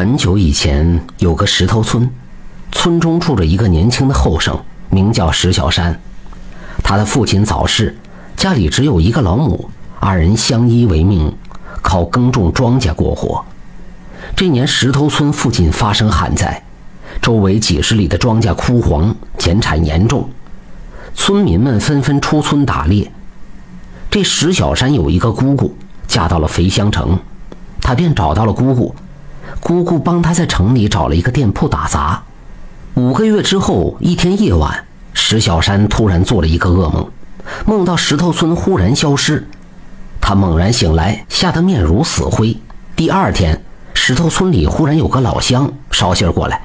很久以前，有个石头村，村中住着一个年轻的后生，名叫石小山。他的父亲早逝，家里只有一个老母，二人相依为命，靠耕种庄稼过活。这年石头村附近发生旱灾，周围几十里的庄稼枯黄，减产严重，村民们纷纷出村打猎。这石小山有一个姑姑，嫁到了肥乡城，他便找到了姑姑。姑姑帮他在城里找了一个店铺打杂。五个月之后，一天夜晚，石小山突然做了一个噩梦，梦到石头村忽然消失。他猛然醒来，吓得面如死灰。第二天，石头村里忽然有个老乡捎信过来，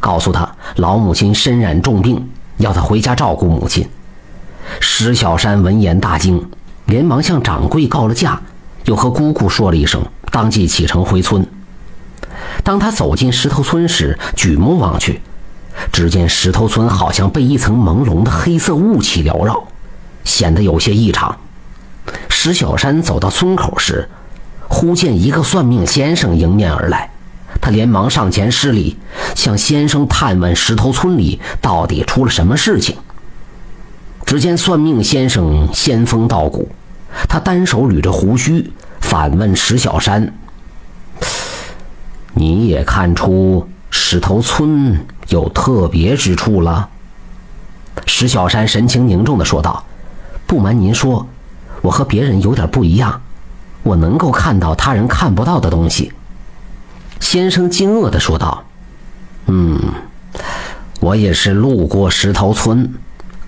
告诉他老母亲身染重病，要他回家照顾母亲。石小山闻言大惊，连忙向掌柜告了假，又和姑姑说了一声，当即启程回村。当他走进石头村时，举目望去，只见石头村好像被一层朦胧的黑色雾气缭绕，显得有些异常。石小山走到村口时，忽见一个算命先生迎面而来，他连忙上前施礼，向先生探问石头村里到底出了什么事情。只见算命先生仙风道骨，他单手捋着胡须，反问石小山。你也看出石头村有特别之处了。石小山神情凝重的说道：“不瞒您说，我和别人有点不一样，我能够看到他人看不到的东西。”先生惊愕的说道：“嗯，我也是路过石头村，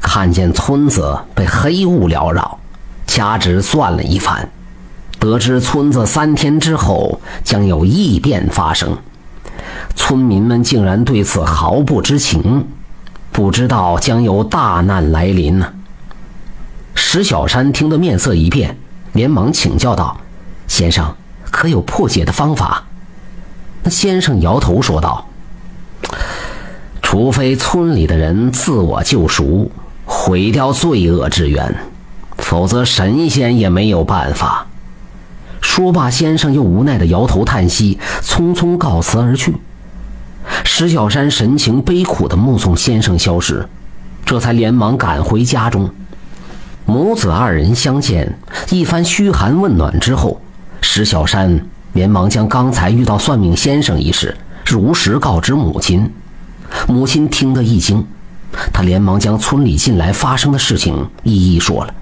看见村子被黑雾缭绕，掐指算了一番。”得知村子三天之后将有异变发生，村民们竟然对此毫不知情，不知道将有大难来临呢。石小山听得面色一变，连忙请教道：“先生，可有破解的方法？”那先生摇头说道：“除非村里的人自我救赎，毁掉罪恶之源，否则神仙也没有办法。”说罢，先生又无奈的摇头叹息，匆匆告辞而去。石小山神情悲苦的目送先生消失，这才连忙赶回家中。母子二人相见，一番嘘寒问暖之后，石小山连忙将刚才遇到算命先生一事如实告知母亲。母亲听得一惊，她连忙将村里近来发生的事情一一说了。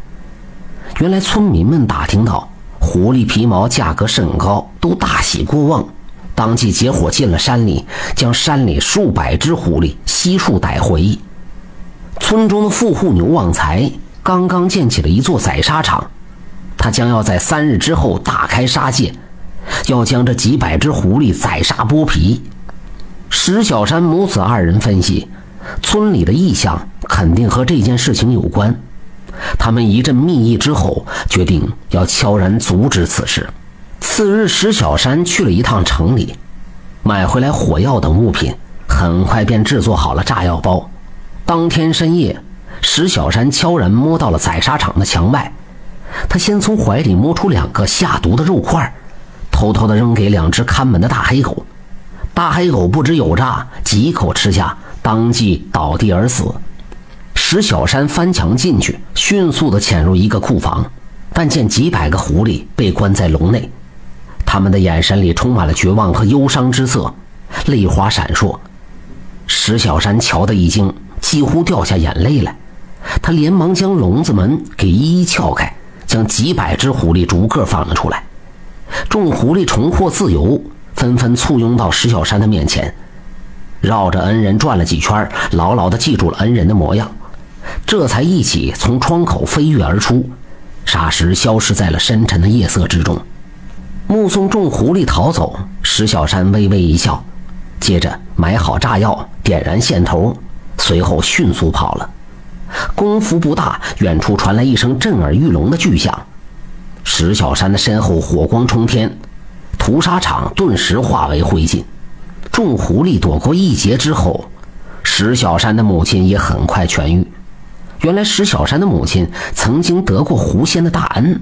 原来村民们打听到。狐狸皮毛价格甚高，都大喜过望，当即结伙进了山里，将山里数百只狐狸悉数逮回。村中的富户牛旺财刚刚建起了一座宰杀场，他将要在三日之后大开杀戒，要将这几百只狐狸宰杀剥皮。石小山母子二人分析，村里的异象肯定和这件事情有关。他们一阵密议之后，决定要悄然阻止此事。次日，石小山去了一趟城里，买回来火药等物品，很快便制作好了炸药包。当天深夜，石小山悄然摸到了宰杀场的墙外，他先从怀里摸出两个下毒的肉块，偷偷地扔给两只看门的大黑狗。大黑狗不知有诈，几口吃下，当即倒地而死。石小山翻墙进去，迅速地潜入一个库房，但见几百个狐狸被关在笼内，他们的眼神里充满了绝望和忧伤之色，泪花闪烁。石小山瞧得一惊，几乎掉下眼泪来。他连忙将笼子门给一一撬开，将几百只狐狸逐个放了出来。众狐狸重获自由，纷纷簇拥到石小山的面前，绕着恩人转了几圈，牢牢地记住了恩人的模样。这才一起从窗口飞跃而出，霎时消失在了深沉的夜色之中。目送众狐狸逃走，石小山微微一笑，接着买好炸药，点燃线头，随后迅速跑了。功夫不大，远处传来一声震耳欲聋的巨响，石小山的身后火光冲天，屠杀场顿时化为灰烬。众狐狸躲过一劫之后，石小山的母亲也很快痊愈。原来石小山的母亲曾经得过狐仙的大恩，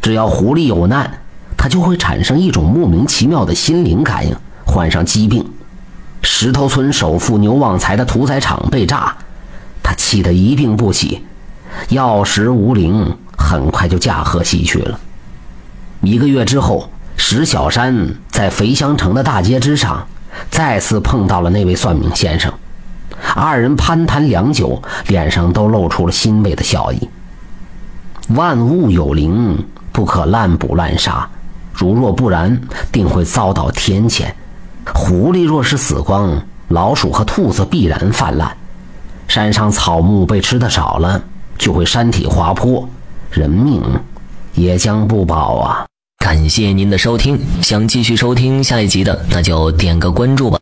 只要狐狸有难，他就会产生一种莫名其妙的心灵感应，患上疾病。石头村首富牛旺财的屠宰场被炸，他气得一病不起，药石无灵，很快就驾鹤西去了。一个月之后，石小山在肥乡城的大街之上，再次碰到了那位算命先生。二人攀谈良久，脸上都露出了欣慰的笑意。万物有灵，不可滥捕滥杀，如若不然，定会遭到天谴。狐狸若是死光，老鼠和兔子必然泛滥。山上草木被吃的少了，就会山体滑坡，人命也将不保啊！感谢您的收听，想继续收听下一集的，那就点个关注吧。